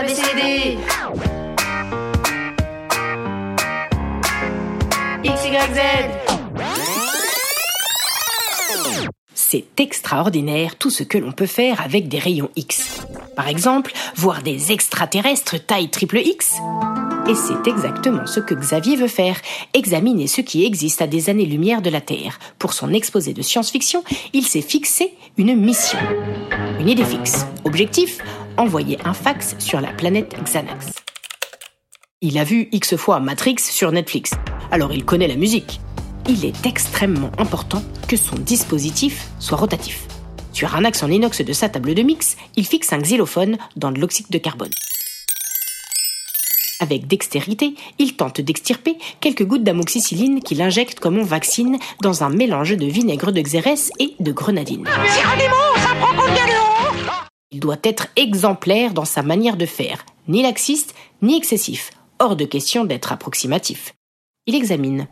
XYZ C'est extraordinaire tout ce que l'on peut faire avec des rayons X. Par exemple, voir des extraterrestres taille triple X. Et c'est exactement ce que Xavier veut faire, examiner ce qui existe à des années-lumière de la Terre. Pour son exposé de science-fiction, il s'est fixé une mission. Une idée fixe. Objectif Envoyer un fax sur la planète Xanax. Il a vu X fois Matrix sur Netflix, alors il connaît la musique. Il est extrêmement important que son dispositif soit rotatif. Sur un axe en inox de sa table de mix, il fixe un xylophone dans de l'oxyde de carbone. Avec dextérité, il tente d'extirper quelques gouttes d'amoxicilline qu'il injecte comme on vaccine dans un mélange de vinaigre de xérès et de grenadine. Il doit être exemplaire dans sa manière de faire, ni laxiste, ni excessif. Hors de question d'être approximatif. Il examine.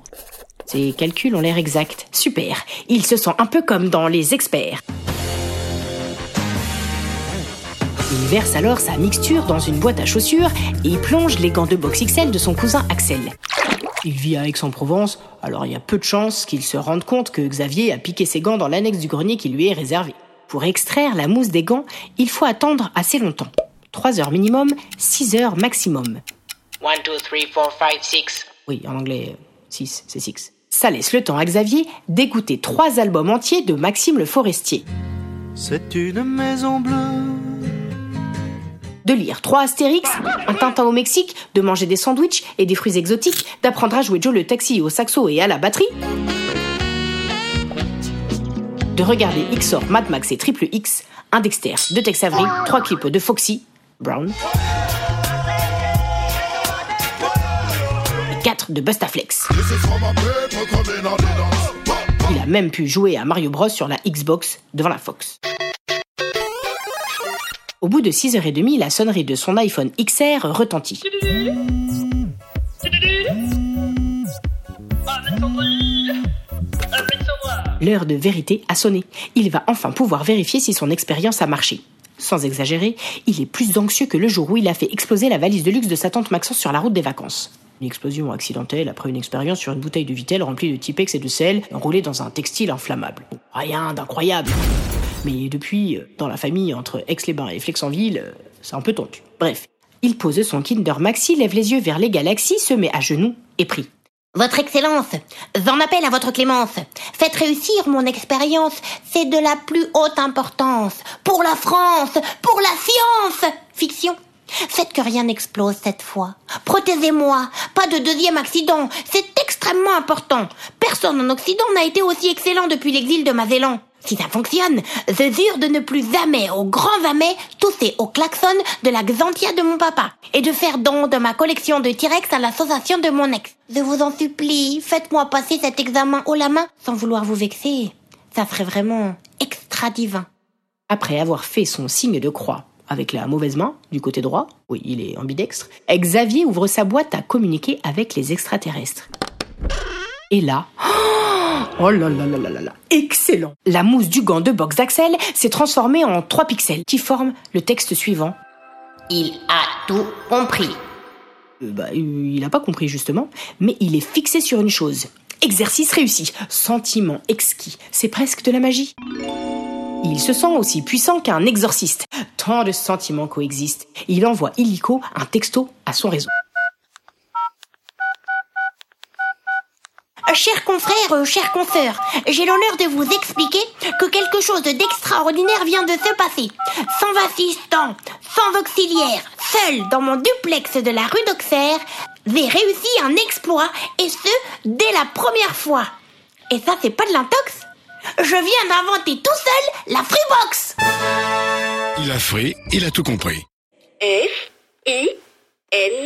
Ses calculs ont l'air exacts. Super. Il se sent un peu comme dans Les Experts. Il verse alors sa mixture dans une boîte à chaussures et y plonge les gants de boxe XL de son cousin Axel. Il vit à Aix-en-Provence, alors il y a peu de chances qu'il se rende compte que Xavier a piqué ses gants dans l'annexe du grenier qui lui est réservé. Pour extraire la mousse des gants, il faut attendre assez longtemps. 3 heures minimum, 6 heures maximum. 1, 2, 3, 4, 5, 6. Oui, en anglais, 6, c'est 6. Ça laisse le temps à Xavier d'écouter trois albums entiers de Maxime le Forestier. C'est une maison bleue. de lire trois Astérix, un Tintin au Mexique, de manger des sandwichs et des fruits exotiques, d'apprendre à jouer Joe le taxi au saxo et à la batterie, de regarder XOR, Mad Max et Triple X, un Dexter, deux Tex Avery, trois clips de Foxy, Brown, et quatre de Bustaflex. Il a même pu jouer à Mario Bros sur la Xbox devant la Fox. Au bout de 6h30, la sonnerie de son iPhone XR retentit. L'heure de vérité a sonné. Il va enfin pouvoir vérifier si son expérience a marché. Sans exagérer, il est plus anxieux que le jour où il a fait exploser la valise de luxe de sa tante Maxence sur la route des vacances. Une explosion accidentelle après une expérience sur une bouteille de Vitel remplie de Tipex et de sel enroulée dans un textile inflammable. Rien d'incroyable. Mais depuis, dans la famille entre Aix-les-Bains et Flexenville, c'est un peu tendu. Bref, il pose son Kinder Maxi, lève les yeux vers les galaxies, se met à genoux et prie. Votre Excellence, j'en appelle à votre clémence. Faites réussir mon expérience, c'est de la plus haute importance. Pour la France, pour la science Fiction. Faites que rien n'explose cette fois. Protégez-moi, pas de deuxième accident, c'est extrêmement important. Personne en Occident n'a été aussi excellent depuis l'exil de Magellan. Si ça fonctionne, je jure de ne plus jamais, au grand jamais, tousser au klaxon de la Xantia de mon papa et de faire don de ma collection de T-Rex à l'association de mon ex. Je vous en supplie, faites-moi passer cet examen haut la main sans vouloir vous vexer. Ça serait vraiment extra divin. Après avoir fait son signe de croix avec la mauvaise main du côté droit, oui, il est ambidextre, Xavier ouvre sa boîte à communiquer avec les extraterrestres. Et là, oh là là là là là là, excellent La mousse du gant de boxe d'Axel s'est transformée en trois pixels qui forment le texte suivant. Il a tout compris. Euh, bah, il n'a pas compris justement, mais il est fixé sur une chose. Exercice réussi, sentiment exquis, c'est presque de la magie. Il se sent aussi puissant qu'un exorciste. Tant de sentiments coexistent. Il envoie illico un texto à son réseau. Chers confrères, euh, chers consoeurs, j'ai l'honneur de vous expliquer que quelque chose d'extraordinaire vient de se passer. Sans assistant, sans auxiliaire, seul dans mon duplex de la rue d'Auxerre, j'ai réussi un exploit et ce, dès la première fois. Et ça, c'est pas de l'intox Je viens d'inventer tout seul la Freebox Il a free, il a tout compris. F, I, N.